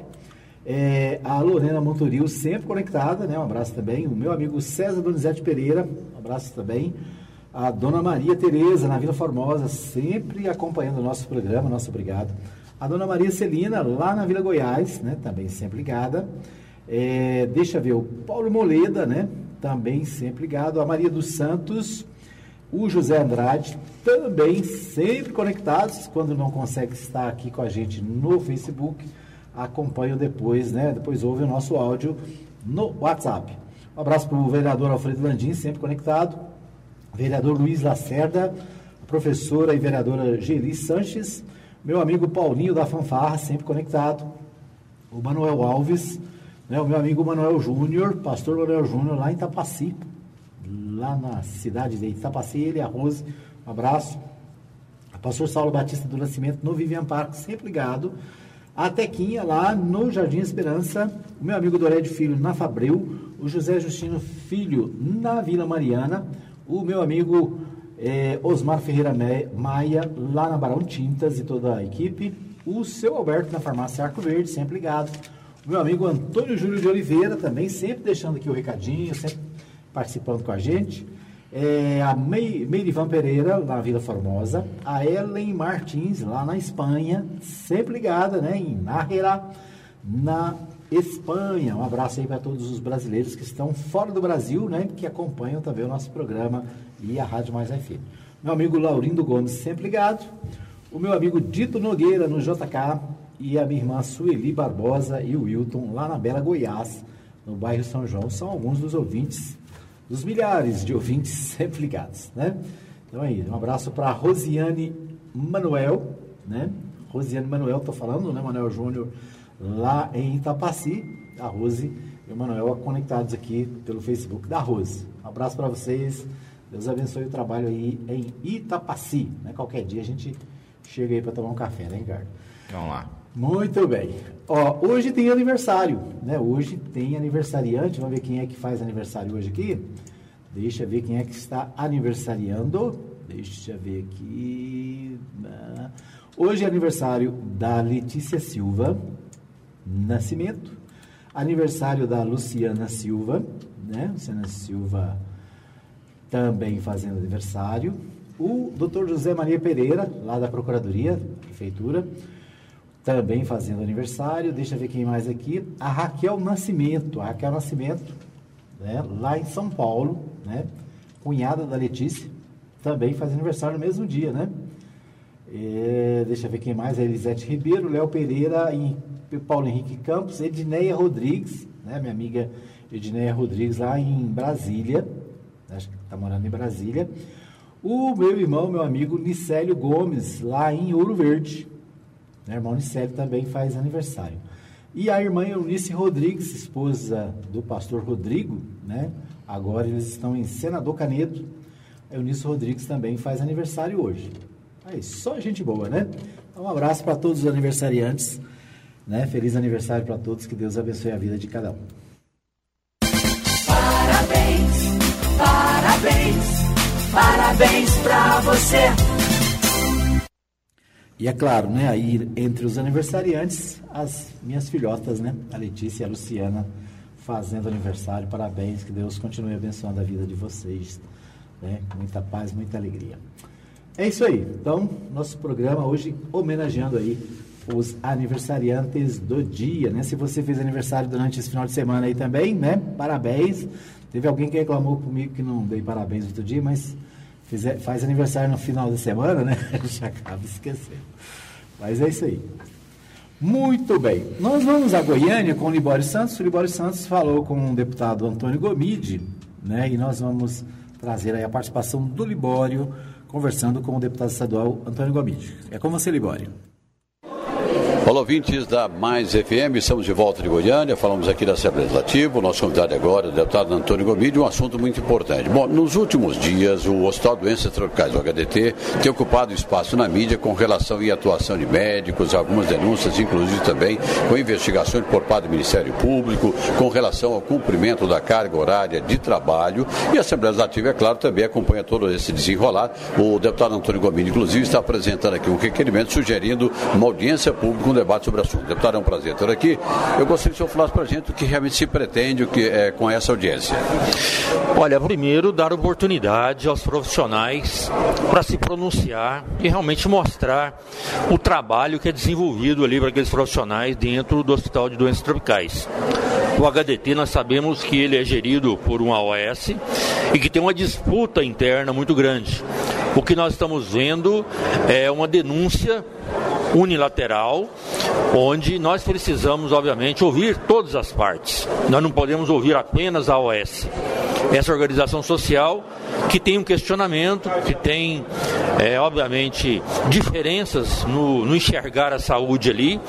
é, a Lorena Montoril, sempre conectada, né? um abraço também, o meu amigo César Donizete Pereira, um abraço também, a Dona Maria Tereza, na Vila Formosa, sempre acompanhando o nosso programa, nosso obrigado. A Dona Maria Celina, lá na Vila Goiás, né? também sempre ligada. É, deixa ver, o Paulo Moleda, né? também sempre ligado. A Maria dos Santos, o José Andrade, também sempre conectados. Quando não consegue estar aqui com a gente no Facebook, acompanham depois, né? Depois ouve o nosso áudio no WhatsApp. Um abraço para o vereador Alfredo Landim, sempre conectado. Vereador Luiz Lacerda, professora e vereadora Geli Sanches, meu amigo Paulinho da Fanfarra, sempre conectado. O Manuel Alves, né, o meu amigo Manuel Júnior, pastor Manuel Júnior, lá em Itapaci, lá na cidade de Itapaci, ele a Rose, um abraço. A pastor Saulo Batista do Nascimento, no Vivian Parque, sempre ligado. A Tequinha, lá no Jardim Esperança, o meu amigo Doré de Filho, na Fabril, o José Justino Filho, na Vila Mariana, o meu amigo eh, Osmar Ferreira Maia, lá na Barão Tintas e toda a equipe, o seu Alberto na Farmácia Arco Verde, sempre ligado meu amigo Antônio Júlio de Oliveira, também sempre deixando aqui o recadinho, sempre participando com a gente. É, a Meirivan Pereira, na Vila Formosa. A Ellen Martins, lá na Espanha, sempre ligada, né? Em Nájera, na Espanha. Um abraço aí para todos os brasileiros que estão fora do Brasil, né? Que acompanham também o nosso programa e a Rádio Mais FM. Meu amigo Laurindo Gomes, sempre ligado. O meu amigo Dito Nogueira, no JK, e a minha irmã Sueli Barbosa e o Wilton, lá na Bela Goiás, no bairro São João, são alguns dos ouvintes, dos milhares de ouvintes [laughs] sempre ligados, né? Então aí, um abraço para Rosiane Manuel, né? Rosiane Manuel, tô falando, né? Manuel Júnior, lá em Itapaci, a Rose e o Manuel conectados aqui pelo Facebook da Rose. Um abraço para vocês, Deus abençoe o trabalho aí em Itapaci, né? Qualquer dia a gente chega aí para tomar um café, né, Ricardo? Vamos lá. Muito bem. Ó, hoje tem aniversário, né? Hoje tem aniversariante. Vamos ver quem é que faz aniversário hoje aqui. Deixa ver quem é que está aniversariando. Deixa ver aqui. Ah, hoje é aniversário da Letícia Silva Nascimento. Aniversário da Luciana Silva, né? Luciana Silva também fazendo aniversário. O doutor José Maria Pereira, lá da Procuradoria, Prefeitura também fazendo aniversário. Deixa eu ver quem mais aqui. A Raquel Nascimento. A Raquel Nascimento, né, lá em São Paulo, né, cunhada da Letícia, também faz aniversário no mesmo dia, né? É, deixa eu ver quem mais. A Elisete Ribeiro, Léo Pereira e Paulo Henrique Campos, Edneia Rodrigues, né, minha amiga Edneia Rodrigues, lá em Brasília. Acho que está morando em Brasília. O meu irmão, meu amigo Nicélio Gomes, lá em Ouro Verde. Né? A irmã Unicélio também faz aniversário. E a irmã Eunice Rodrigues, esposa do pastor Rodrigo, né? agora eles estão em Senador Canedo. A Eunice Rodrigues também faz aniversário hoje. Aí, só gente boa, né? Então, um abraço para todos os aniversariantes. Né? Feliz aniversário para todos, que Deus abençoe a vida de cada um. Parabéns, parabéns, parabéns para você. E é claro, né, aí entre os aniversariantes, as minhas filhotas, né, a Letícia e a Luciana, fazendo aniversário. Parabéns, que Deus continue abençoando a vida de vocês, né, muita paz, muita alegria. É isso aí. Então, nosso programa hoje homenageando aí os aniversariantes do dia, né? Se você fez aniversário durante esse final de semana aí também, né? Parabéns. Teve alguém que reclamou comigo que não dei parabéns outro dia, mas fizer, faz aniversário no final da semana, né? [laughs] Já acaba esquecendo. Mas é isso aí. Muito bem. Nós vamos a Goiânia com o Libório Santos. O Libório Santos falou com o deputado Antônio Gomide, né? E nós vamos trazer aí a participação do Libório conversando com o deputado estadual Antônio Gomide. É com você, Libório. Olá, ouvintes da Mais FM, estamos de volta de Goiânia, falamos aqui da Assembleia Legislativa, o nosso convidado agora é o deputado Antônio Gomide, um assunto muito importante. Bom, nos últimos dias, o Hospital Doenças Tropicais, o HDT, tem ocupado espaço na mídia com relação à atuação de médicos, algumas denúncias, inclusive também com investigações por parte do Ministério Público, com relação ao cumprimento da carga horária de trabalho, e a Assembleia Legislativa, é claro, também acompanha todo esse desenrolar. O deputado Antônio Gomide, inclusive, está apresentando aqui um requerimento sugerindo uma audiência pública, um debate sobre o assunto. Deputado, é um prazer ter aqui. Eu gostaria que o senhor falasse para a gente o que realmente se pretende o que, é, com essa audiência. Olha, primeiro, dar oportunidade aos profissionais para se pronunciar e realmente mostrar o trabalho que é desenvolvido ali para aqueles profissionais dentro do Hospital de Doenças Tropicais. O HDT, nós sabemos que ele é gerido por uma OS e que tem uma disputa interna muito grande. O que nós estamos vendo é uma denúncia unilateral, onde nós precisamos, obviamente, ouvir todas as partes. Nós não podemos ouvir apenas a OS. Essa organização social que tem um questionamento, que tem, é, obviamente, diferenças no, no, enxergar a saúde ali,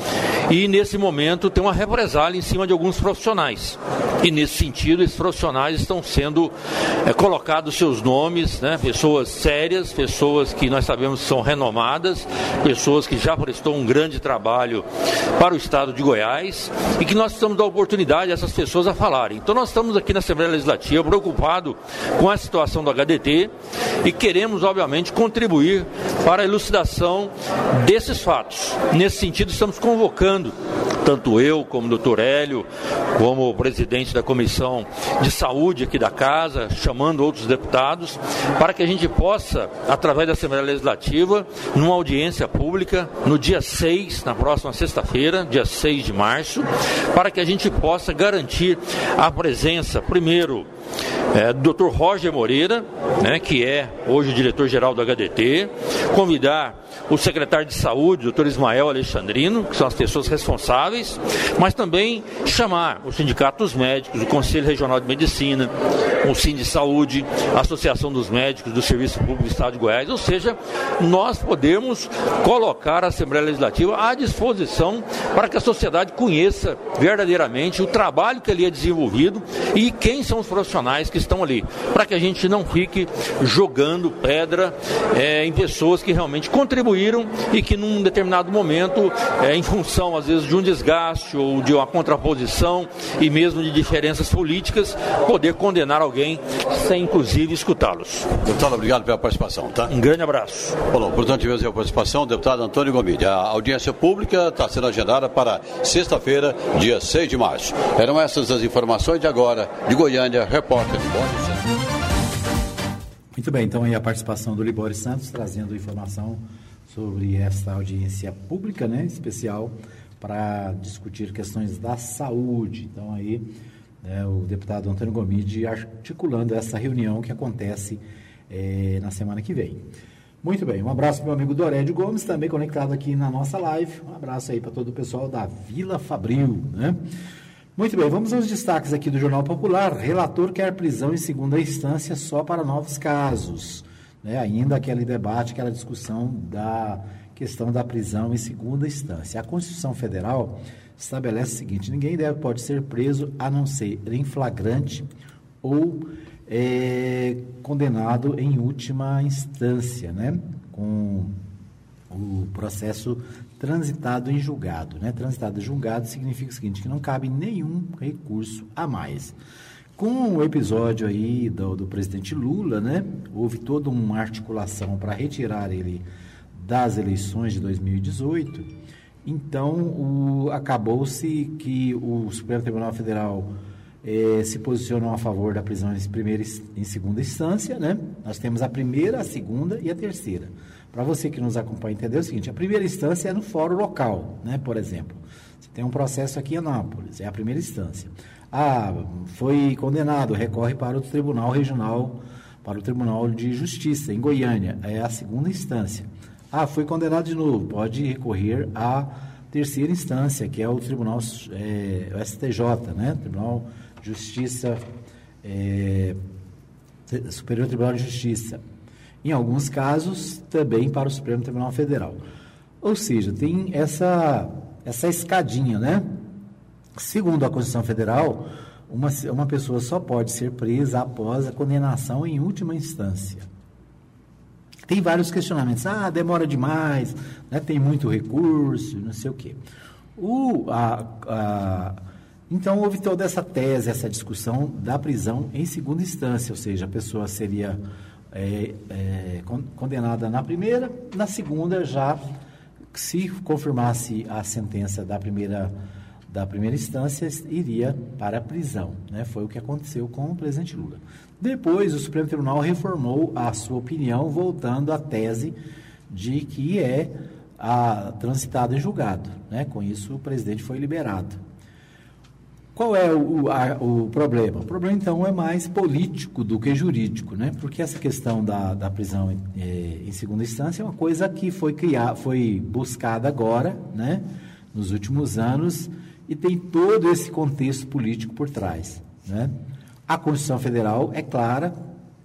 e nesse momento tem uma represália em cima de alguns profissionais. E nesse sentido, esses profissionais estão sendo é, colocados seus nomes, né, pessoas sérias, pessoas que nós sabemos são renomadas, pessoas que já prestou um grande trabalho para o estado de Goiás e que nós precisamos dar oportunidade a essas pessoas a falarem. Então nós estamos aqui na Assembleia Legislativa preocupados com a situação do HDT e queremos, obviamente, contribuir para a elucidação desses fatos. Nesse sentido, estamos convocando tanto eu como o doutor Hélio, como o presidente da Comissão de Saúde aqui da Casa, chamando outros deputados, para que a gente possa, através da Assembleia Legislativa, numa audiência pública, no dia 6, na próxima sexta-feira, dia 6 de março, para que a gente possa garantir a presença, primeiro, é, do Dr. Roger Moreira, né, que é hoje o diretor-geral do HDT, convidar o secretário de Saúde, o Dr. Ismael Alexandrino, que são as pessoas responsáveis, mas também chamar os sindicatos médicos, o Conselho Regional de Medicina, o Sim de Saúde, a Associação dos Médicos do Serviço Público do Estado de Goiás, ou seja, nós podemos colocar a Assembleia Legislativa à disposição para que a sociedade conheça verdadeiramente o trabalho que ali é desenvolvido e quem são os profissionais que estão ali, para que a gente não fique jogando pedra é, em pessoas que realmente contribuíram e que num determinado momento, é, em função às vezes de um desgaste ou de uma contraposição e mesmo de diferenças políticas, poder condenar alguém sem inclusive escutá-los. Deputado, obrigado pela participação, tá? Um grande abraço. Bom, portanto, tivemos a participação, deputado Antônio Gomide. A audiência pública está sendo agendada para sexta-feira, dia 6 de março. Eram essas as informações de agora, de Goiânia, repórter de Muito bem, então aí a participação do Libório Santos trazendo informação sobre esta audiência pública, né, especial para discutir questões da saúde. Então aí né, o deputado Antônio Gomide articulando essa reunião que acontece é, na semana que vem. Muito bem, um abraço para o meu amigo Dorédio Gomes, também conectado aqui na nossa live. Um abraço aí para todo o pessoal da Vila Fabril, né? Muito bem, vamos aos destaques aqui do Jornal Popular. Relator quer prisão em segunda instância só para novos casos né, ainda aquele debate, aquela discussão da questão da prisão em segunda instância. A Constituição Federal estabelece o seguinte: ninguém deve pode ser preso a não ser em flagrante ou é, condenado em última instância, né, com o processo transitado em julgado. Né? Transitado em julgado significa o seguinte, que não cabe nenhum recurso a mais. Com o episódio aí do, do presidente Lula, né, houve toda uma articulação para retirar ele das eleições de 2018. Então, acabou-se que o Supremo Tribunal Federal eh, se posicionou a favor da prisão em primeira em segunda instância, né? Nós temos a primeira, a segunda e a terceira. Para você que nos acompanha entender é o seguinte, a primeira instância é no fórum local, né? Por exemplo, você tem um processo aqui em Anápolis, é a primeira instância. Ah, foi condenado, recorre para o Tribunal Regional, para o Tribunal de Justiça, em Goiânia, é a segunda instância. Ah, foi condenado de novo, pode recorrer à terceira instância, que é o Tribunal é, o STJ, né? Tribunal de Justiça, é, Superior Tribunal de Justiça. Em alguns casos, também para o Supremo Tribunal Federal. Ou seja, tem essa essa escadinha, né? Segundo a Constituição Federal, uma, uma pessoa só pode ser presa após a condenação em última instância. Tem vários questionamentos. Ah, demora demais, né? tem muito recurso, não sei o quê. O, a, a, então, houve toda essa tese, essa discussão da prisão em segunda instância, ou seja, a pessoa seria é, é, condenada na primeira, na segunda já, se confirmasse a sentença da primeira da primeira instância iria para a prisão. Né? Foi o que aconteceu com o presidente Lula. Depois, o Supremo Tribunal reformou a sua opinião, voltando à tese de que é a, transitado em julgado. Né? Com isso, o presidente foi liberado. Qual é o, a, o problema? O problema, então, é mais político do que jurídico, né? porque essa questão da, da prisão é, em segunda instância é uma coisa que foi, criar, foi buscada agora, né? nos últimos anos, e tem todo esse contexto político por trás. Né? A Constituição Federal é clara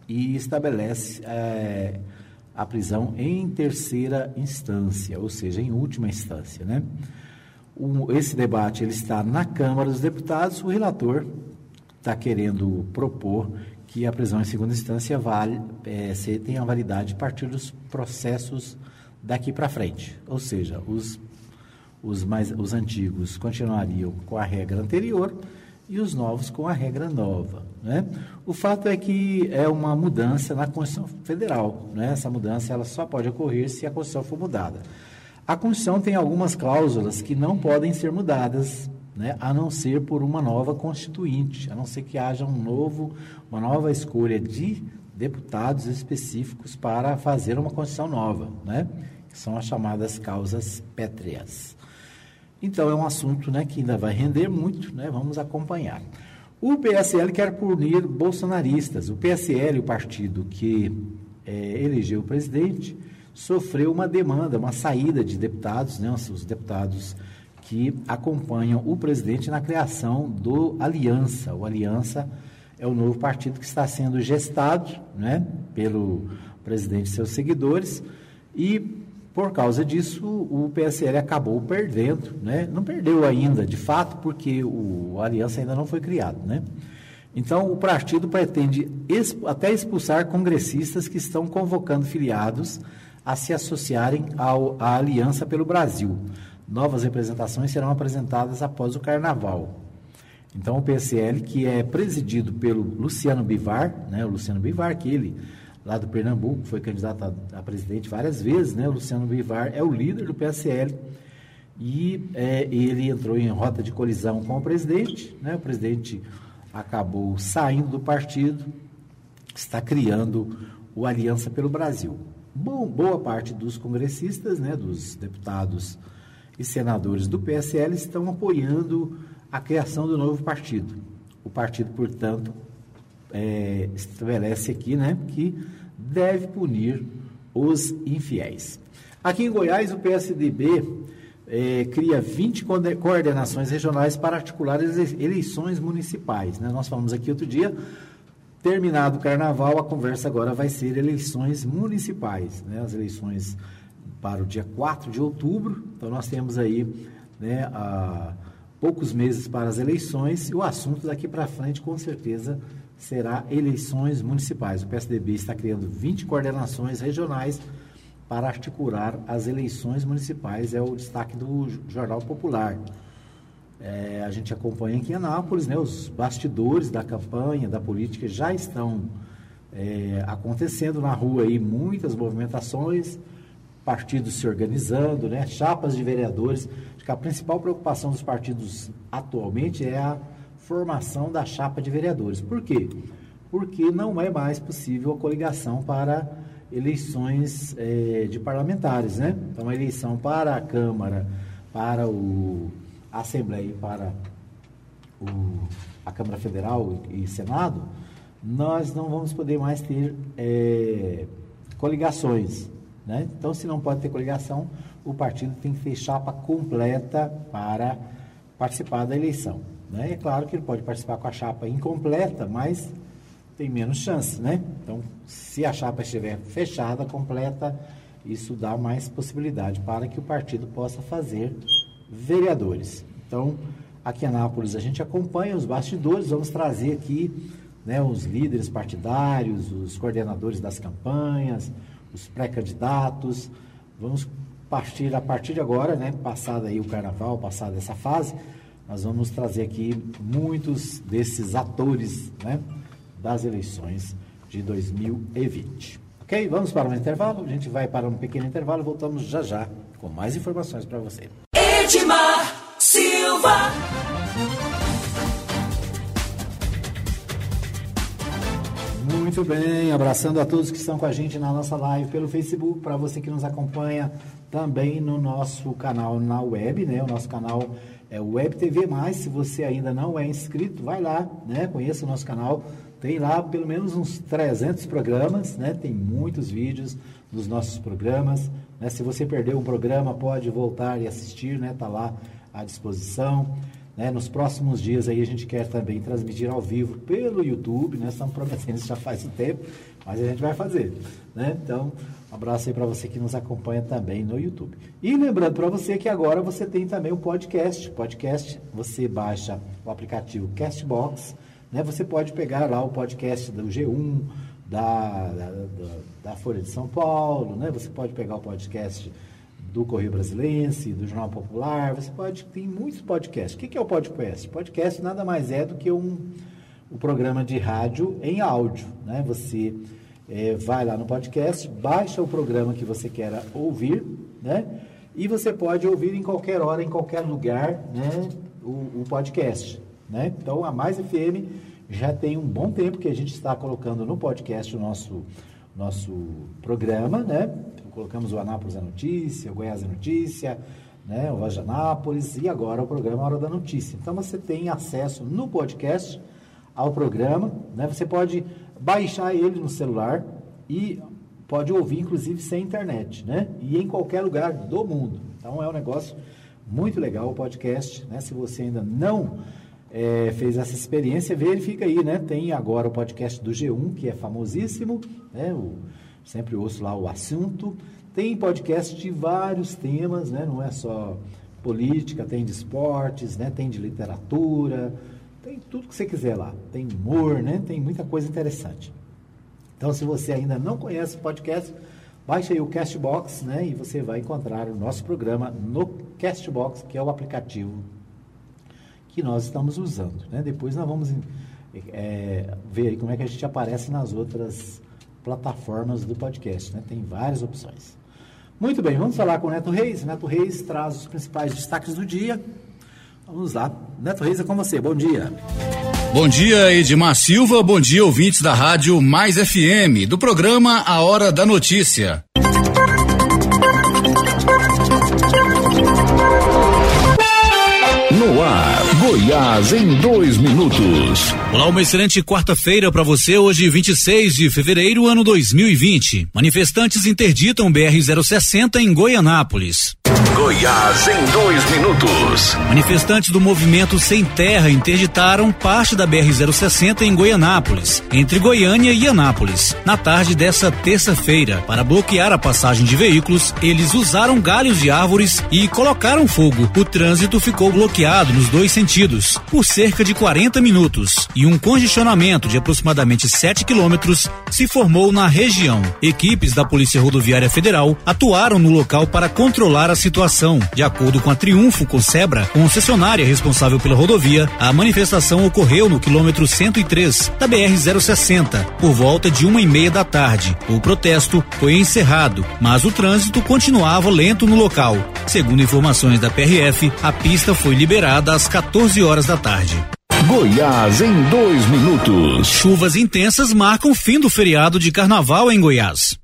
e estabelece é, a prisão em terceira instância, ou seja, em última instância. Né? Esse debate ele está na Câmara dos Deputados, o relator está querendo propor que a prisão em segunda instância vale, é, tenha validade a partir dos processos daqui para frente, ou seja, os os, mais, os antigos continuariam com a regra anterior e os novos com a regra nova. Né? O fato é que é uma mudança na Constituição Federal. Né? Essa mudança ela só pode ocorrer se a Constituição for mudada. A Constituição tem algumas cláusulas que não podem ser mudadas, né? a não ser por uma nova constituinte, a não ser que haja um novo, uma nova escolha de deputados específicos para fazer uma Constituição nova, né? que são as chamadas causas pétreas. Então, é um assunto né, que ainda vai render muito, né? vamos acompanhar. O PSL quer punir bolsonaristas. O PSL, o partido que é, elegeu o presidente, sofreu uma demanda, uma saída de deputados, né, os deputados que acompanham o presidente na criação do Aliança. O Aliança é o novo partido que está sendo gestado né, pelo presidente e seus seguidores e por causa disso, o PSL acabou perdendo, né? Não perdeu ainda, de fato, porque o aliança ainda não foi criado, né? Então, o partido pretende até expulsar congressistas que estão convocando filiados a se associarem ao, à Aliança pelo Brasil. Novas representações serão apresentadas após o Carnaval. Então, o PSL, que é presidido pelo Luciano Bivar, né? O Luciano Bivar, que ele lá do Pernambuco, foi candidato a, a presidente várias vezes, né? O Luciano Bivar é o líder do PSL e é, ele entrou em rota de colisão com o presidente, né? O presidente acabou saindo do partido, está criando o Aliança pelo Brasil. Bom, boa parte dos congressistas, né, dos deputados e senadores do PSL estão apoiando a criação do novo partido. O partido, portanto, é, estabelece aqui né, que deve punir os infiéis. Aqui em Goiás, o PSDB é, cria 20 coordenações regionais para articular eleições municipais. Né? Nós falamos aqui outro dia, terminado o carnaval, a conversa agora vai ser eleições municipais. Né? As eleições para o dia 4 de outubro. Então, nós temos aí né, a, poucos meses para as eleições e o assunto daqui para frente, com certeza, será eleições municipais. O PSDB está criando 20 coordenações regionais para articular as eleições municipais, é o destaque do Jornal Popular. É, a gente acompanha aqui em Anápolis, né, os bastidores da campanha, da política já estão é, acontecendo na rua aí, muitas movimentações, partidos se organizando, né, chapas de vereadores. Acho que a principal preocupação dos partidos atualmente é a formação da chapa de vereadores. Por quê? Porque não é mais possível a coligação para eleições é, de parlamentares, né? Então, a eleição para a Câmara, para o, a Assembleia para o, a Câmara Federal e, e, Senado, nós não vamos poder mais ter é, coligações, né? Então, se não pode ter coligação, o partido tem que ter chapa completa para participar da eleição. Né? É claro que ele pode participar com a chapa incompleta, mas tem menos chance, né? Então, se a chapa estiver fechada, completa, isso dá mais possibilidade para que o partido possa fazer vereadores. Então, aqui em Anápolis a gente acompanha os bastidores, vamos trazer aqui né, os líderes partidários, os coordenadores das campanhas, os pré-candidatos. Vamos partir a partir de agora, né, passado aí o carnaval, passada essa fase, nós vamos trazer aqui muitos desses atores, né, das eleições de 2020. Ok? Vamos para um intervalo. A gente vai para um pequeno intervalo e voltamos já já com mais informações para você. Edmar Silva. Muito bem, abraçando a todos que estão com a gente na nossa live pelo Facebook, para você que nos acompanha também no nosso canal na web, né? O nosso canal é Web TV Mais. Se você ainda não é inscrito, vai lá, né? Conheça o nosso canal. Tem lá pelo menos uns 300 programas, né? Tem muitos vídeos dos nossos programas. Né? Se você perdeu um programa, pode voltar e assistir, né? Tá lá à disposição. Né? Nos próximos dias aí a gente quer também transmitir ao vivo pelo YouTube, né? Estamos prometendo isso já faz um tempo, mas a gente vai fazer, né? Então, um abraço aí para você que nos acompanha também no YouTube. E lembrando para você que agora você tem também o podcast. Podcast, você baixa o aplicativo Castbox, né? Você pode pegar lá o podcast do G1, da, da, da, Folha de São Paulo, né? Você pode pegar o podcast do Correio Brasilense, do Jornal Popular, você pode, tem muitos podcasts. O que, que é o podcast? Podcast nada mais é do que um, um programa de rádio em áudio, né? Você é, vai lá no podcast, baixa o programa que você quer ouvir, né? E você pode ouvir em qualquer hora, em qualquer lugar, né? O, o podcast, né? Então, a Mais FM já tem um bom tempo que a gente está colocando no podcast o nosso, nosso programa, né? colocamos o Anápolis a Notícia, o Goiás a Notícia, né, o Voz de Anápolis e agora o programa Hora da Notícia. Então você tem acesso no podcast ao programa, né? Você pode baixar ele no celular e pode ouvir inclusive sem internet, né? E em qualquer lugar do mundo. Então é um negócio muito legal o podcast, né? Se você ainda não é, fez essa experiência, verifica aí, né? Tem agora o podcast do G1, que é famosíssimo, né? O, sempre ouço lá o assunto. Tem podcast de vários temas, né? Não é só política, tem de esportes, né? Tem de literatura, tem tudo que você quiser lá. Tem humor, né? Tem muita coisa interessante. Então, se você ainda não conhece o podcast, baixe aí o Castbox, né? E você vai encontrar o nosso programa no Castbox, que é o aplicativo que nós estamos usando, né? Depois nós vamos é, ver como é que a gente aparece nas outras plataformas do podcast. Né? Tem várias opções. Muito bem, vamos falar com o Neto Reis. Neto Reis traz os principais destaques do dia. Vamos lá. Neto Reis é com você. Bom dia. Bom dia, Edmar Silva. Bom dia, ouvintes da Rádio Mais FM, do programa A Hora da Notícia. Goiás em dois minutos. Olá, uma excelente quarta-feira para você, hoje 26 de fevereiro, ano 2020. Manifestantes interditam BR-060 em Goianápolis. Goiás em dois minutos. Manifestantes do movimento Sem Terra interditaram parte da BR-060 em Goianápolis, entre Goiânia e Anápolis, na tarde dessa terça-feira. Para bloquear a passagem de veículos, eles usaram galhos de árvores e colocaram fogo. O trânsito ficou bloqueado nos dois sentidos por cerca de 40 minutos e um congestionamento de aproximadamente 7 quilômetros se formou na região. Equipes da Polícia Rodoviária Federal atuaram no local para controlar a situação situação. De acordo com a Triunfo Concebra, concessionária responsável pela rodovia, a manifestação ocorreu no quilômetro 103 da BR-060, por volta de uma e meia da tarde. O protesto foi encerrado, mas o trânsito continuava lento no local. Segundo informações da PRF, a pista foi liberada às 14 horas da tarde. Goiás em dois minutos. Chuvas intensas marcam o fim do feriado de carnaval em Goiás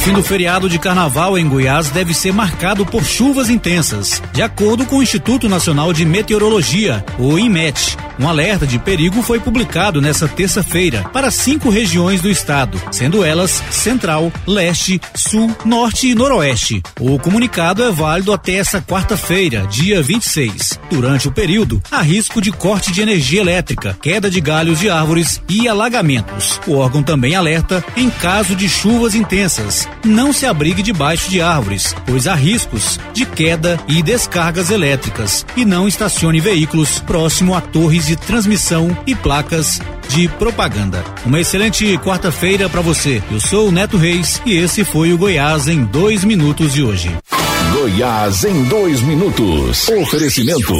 fim do feriado de carnaval em Goiás deve ser marcado por chuvas intensas, de acordo com o Instituto Nacional de Meteorologia, o INMET. Um alerta de perigo foi publicado nesta terça-feira para cinco regiões do estado, sendo elas Central, Leste, Sul, Norte e Noroeste. O comunicado é válido até essa quarta-feira, dia 26. Durante o período, há risco de corte de energia elétrica, queda de galhos de árvores e alagamentos. O órgão também alerta em caso de chuvas intensas não se abrigue debaixo de árvores, pois há riscos de queda e descargas elétricas. E não estacione veículos próximo a torres de transmissão e placas de propaganda. Uma excelente quarta-feira para você. Eu sou o Neto Reis e esse foi o Goiás em dois minutos de hoje. Goiás em dois minutos. Oferecimento.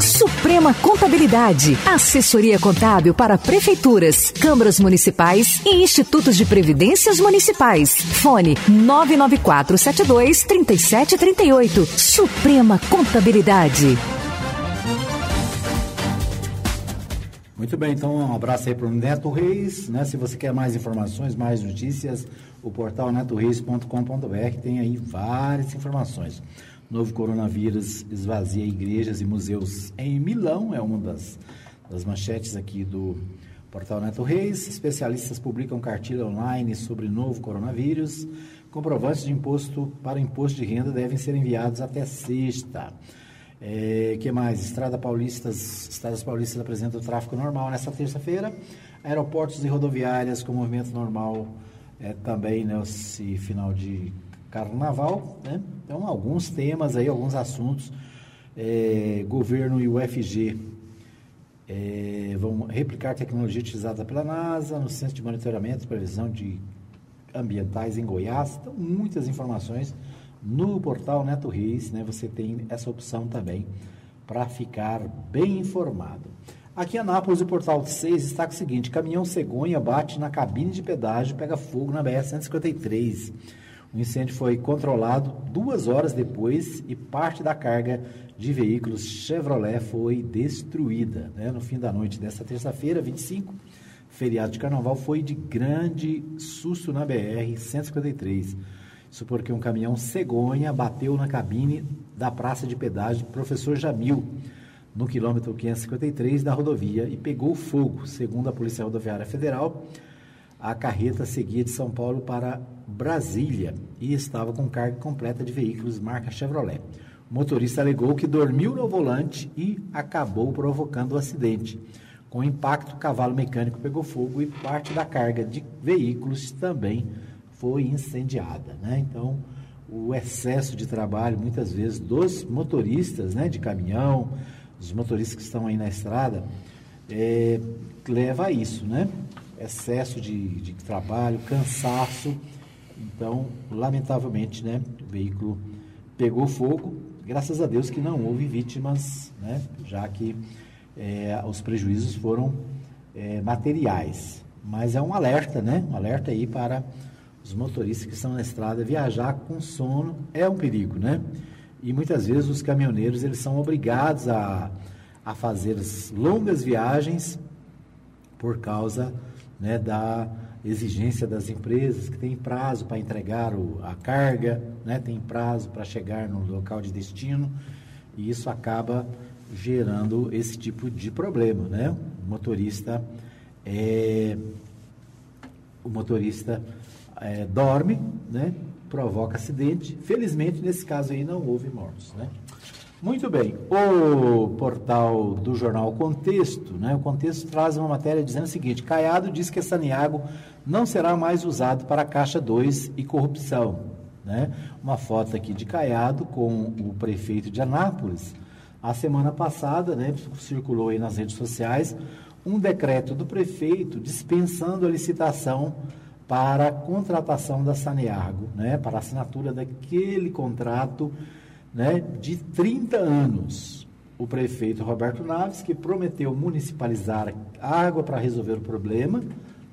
Suprema Contabilidade. Assessoria contábil para prefeituras, câmaras municipais e institutos de previdências municipais. Fone 99472 3738. Suprema Contabilidade. Muito bem, então um abraço aí para o Neto Reis, né? Se você quer mais informações, mais notícias, o portal netoreis.com.br tem aí várias informações. Novo coronavírus esvazia igrejas e museus em Milão, é uma das, das manchetes aqui do portal Neto Reis. Especialistas publicam cartilha online sobre novo coronavírus. Comprovantes de imposto para imposto de renda devem ser enviados até sexta. É, que mais? Estrada Paulistas, Estradas Paulistas apresentam tráfego normal nesta terça-feira. Aeroportos e rodoviárias com movimento normal é, também nesse final de carnaval. Né? Então, alguns temas aí, alguns assuntos. É, governo e UFG é, vão replicar tecnologia utilizada pela NASA no Centro de Monitoramento e Previsão de Ambientais em Goiás. Então, muitas informações no portal Neto Reis, né, você tem essa opção também para ficar bem informado. Aqui em Anápolis, o portal 6 destaca o seguinte: caminhão cegonha bate na cabine de pedágio pega fogo na BR-153. O incêndio foi controlado duas horas depois e parte da carga de veículos Chevrolet foi destruída. Né? No fim da noite desta terça-feira, 25, feriado de carnaval, foi de grande susto na BR-153. Isso porque um caminhão cegonha bateu na cabine da praça de pedágio Professor Jamil, no quilômetro 553 da rodovia, e pegou fogo. Segundo a Polícia Rodoviária Federal, a carreta seguia de São Paulo para Brasília e estava com carga completa de veículos marca Chevrolet. O motorista alegou que dormiu no volante e acabou provocando o acidente. Com o impacto, o cavalo mecânico pegou fogo e parte da carga de veículos também foi incendiada. Né? Então, o excesso de trabalho, muitas vezes, dos motoristas né, de caminhão, dos motoristas que estão aí na estrada, é, leva a isso, né? Excesso de, de trabalho, cansaço. Então, lamentavelmente, né, o veículo pegou fogo. Graças a Deus que não houve vítimas, né, já que é, os prejuízos foram é, materiais. Mas é um alerta, né? Um alerta aí para os motoristas que estão na estrada, viajar com sono é um perigo, né? E muitas vezes os caminhoneiros eles são obrigados a, a fazer longas viagens por causa né, da exigência das empresas que tem prazo para entregar o, a carga, né, tem prazo para chegar no local de destino e isso acaba gerando esse tipo de problema, né? O motorista é, o motorista é, dorme, né? provoca acidente. Felizmente, nesse caso aí, não houve mortos. Né? Muito bem, o portal do jornal Contexto, né? o Contexto traz uma matéria dizendo o seguinte, Caiado diz que Saniago não será mais usado para Caixa 2 e corrupção. Né? Uma foto aqui de Caiado com o prefeito de Anápolis. A semana passada, né, circulou aí nas redes sociais, um decreto do prefeito dispensando a licitação para a contratação da Saneago, né, para assinatura daquele contrato né, de 30 anos. O prefeito Roberto Naves, que prometeu municipalizar água para resolver o problema,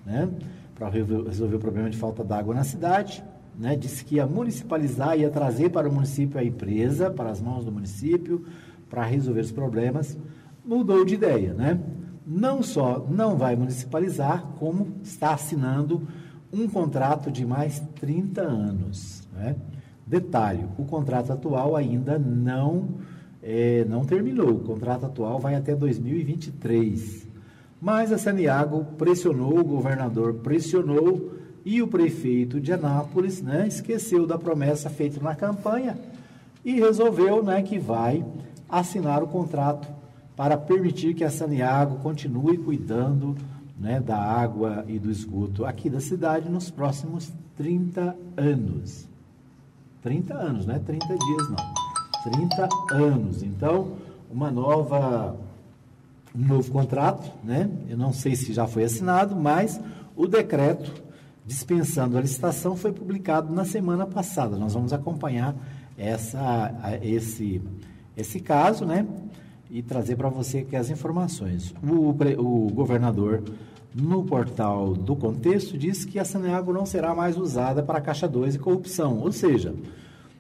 né, para resolver o problema de falta d'água na cidade, né, disse que ia municipalizar, ia trazer para o município a empresa, para as mãos do município, para resolver os problemas, mudou de ideia, né? Não só não vai municipalizar, como está assinando um contrato de mais 30 anos. Né? Detalhe, o contrato atual ainda não, é, não terminou. O contrato atual vai até 2023. Mas a Saniago pressionou, o governador pressionou e o prefeito de Anápolis né, esqueceu da promessa feita na campanha e resolveu né, que vai assinar o contrato para permitir que a Saniago continue cuidando né, da água e do esgoto aqui da cidade nos próximos 30 anos. 30 anos, não é 30 dias não. 30 anos. Então, uma nova um novo contrato, né? Eu não sei se já foi assinado, mas o decreto dispensando a licitação foi publicado na semana passada. Nós vamos acompanhar essa, esse, esse caso, né? E trazer para você aqui as informações. O, o governador, no portal do contexto, disse que a Saneago não será mais usada para Caixa 2 e corrupção. Ou seja,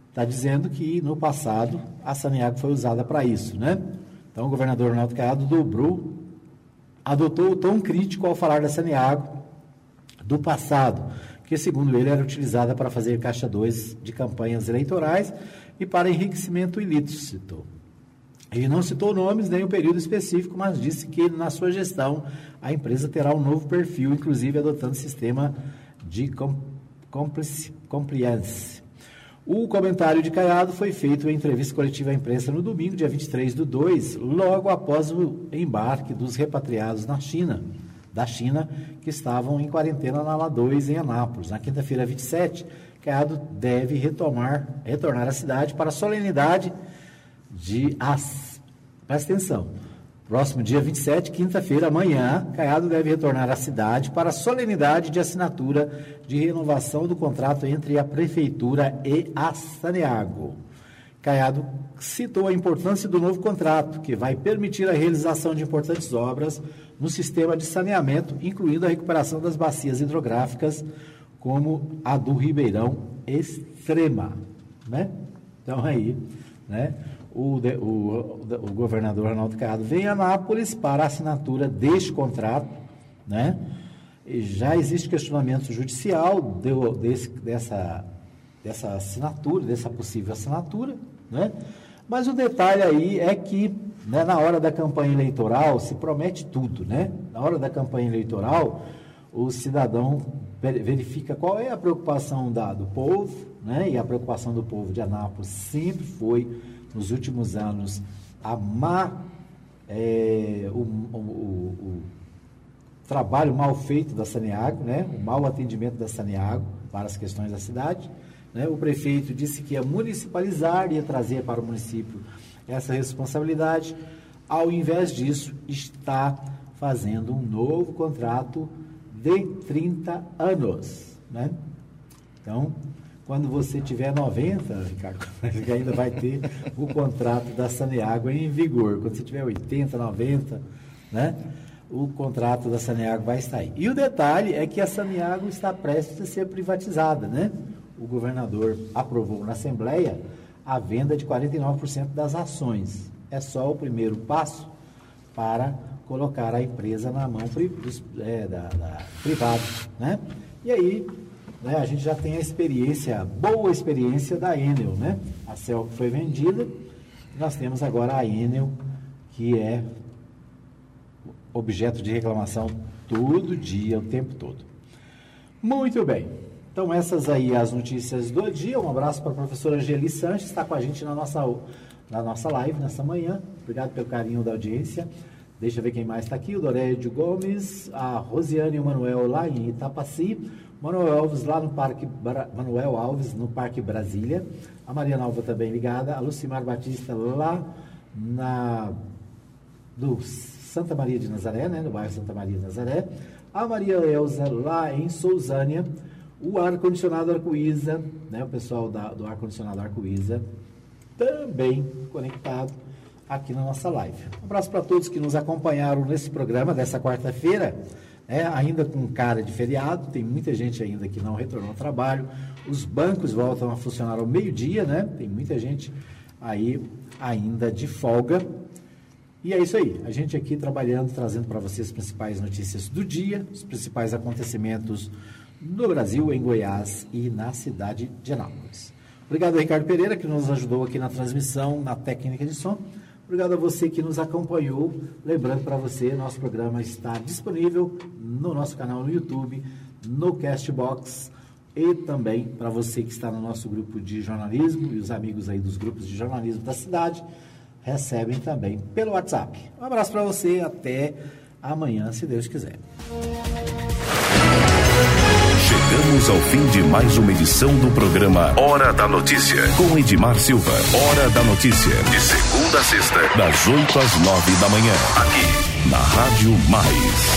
está dizendo que no passado a Saneago foi usada para isso, né? Então, o governador Ronaldo Caiado dobrou, adotou o tom crítico ao falar da Saneago do passado, que, segundo ele, era utilizada para fazer caixa 2 de campanhas eleitorais e para enriquecimento ilícito. Ele não citou nomes nem o período específico, mas disse que na sua gestão a empresa terá um novo perfil, inclusive adotando sistema de compliance. O comentário de Caiado foi feito em entrevista coletiva à imprensa no domingo, dia 23 do 2, logo após o embarque dos repatriados na China, da China, que estavam em quarentena na La 2, em Anápolis. Na quinta-feira, 27, Caiado deve retomar, retornar à cidade para a solenidade de as. Presta atenção Próximo dia 27, quinta-feira, amanhã, Caiado deve retornar à cidade para a solenidade de assinatura de renovação do contrato entre a Prefeitura e a Saneago. Caiado citou a importância do novo contrato, que vai permitir a realização de importantes obras no sistema de saneamento, incluindo a recuperação das bacias hidrográficas, como a do Ribeirão Extrema. Né? Então, aí, né? o, o, o governador Ronaldo Caiado vem a Anápolis para a assinatura deste contrato, né? E já existe questionamento judicial de, desse, dessa, dessa assinatura, dessa possível assinatura, né? Mas o detalhe aí é que né, na hora da campanha eleitoral se promete tudo, né? Na hora da campanha eleitoral, o cidadão verifica qual é a preocupação da, do povo, né? E a preocupação do povo de Anápolis sempre foi nos últimos anos a má, é, o, o, o, o, trabalho mal feito da Saneago, né, o mau atendimento da Saneago para as questões da cidade. Né, o prefeito disse que ia municipalizar, ia trazer para o município essa responsabilidade. Ao invés disso, está fazendo um novo contrato de 30 anos. Né? Então, quando você tiver 90, Ricardo, [laughs] ainda vai ter o contrato da Saneago em vigor. Quando você tiver 80, 90, né? O contrato da Saneago vai estar aí. E o detalhe é que a Saneago está prestes a ser privatizada, né? O governador aprovou na Assembleia a venda de 49% das ações. É só o primeiro passo para colocar a empresa na mão é, da, da privada, né? E aí né, a gente já tem a experiência, boa experiência da Enel, né? A CEL foi vendida, nós temos agora a Enel, que é objeto de reclamação todo dia, o tempo todo. Muito bem. Então, essas aí as notícias do dia. Um abraço para a professora Angeli Sanches, está com a gente na nossa, na nossa live nessa manhã. Obrigado pelo carinho da audiência. Deixa eu ver quem mais está aqui. O Dorédio Gomes, a Rosiane e o Manuel lá em Itapaci. Manuel Alves lá no Parque Manuel Alves no Parque Brasília, a Maria Nova também ligada, a Lucimar Batista lá na do Santa Maria de Nazaré, né, no bairro Santa Maria de Nazaré, a Maria Elza lá em Sousânia, o ar-condicionado Arco-Isa, né, o pessoal da, do ar-condicionado Arco-Isa, também conectado aqui na nossa live. Um abraço para todos que nos acompanharam nesse programa dessa quarta-feira é, ainda com cara de feriado, tem muita gente ainda que não retornou ao trabalho, os bancos voltam a funcionar ao meio-dia, né? Tem muita gente aí ainda de folga. E é isso aí, a gente aqui trabalhando, trazendo para vocês as principais notícias do dia, os principais acontecimentos no Brasil, em Goiás e na cidade de Anápolis. Obrigado, Ricardo Pereira, que nos ajudou aqui na transmissão, na técnica de som. Obrigado a você que nos acompanhou. Lembrando para você, nosso programa está disponível no nosso canal no YouTube, no Castbox e também para você que está no nosso grupo de jornalismo e os amigos aí dos grupos de jornalismo da cidade recebem também pelo WhatsApp. Um abraço para você, até amanhã, se Deus quiser. Chegamos ao fim de mais uma edição do programa Hora da Notícia, com Edmar Silva. Hora da Notícia, de segunda a sexta, das 8 às 9 da manhã, aqui na Rádio Mais.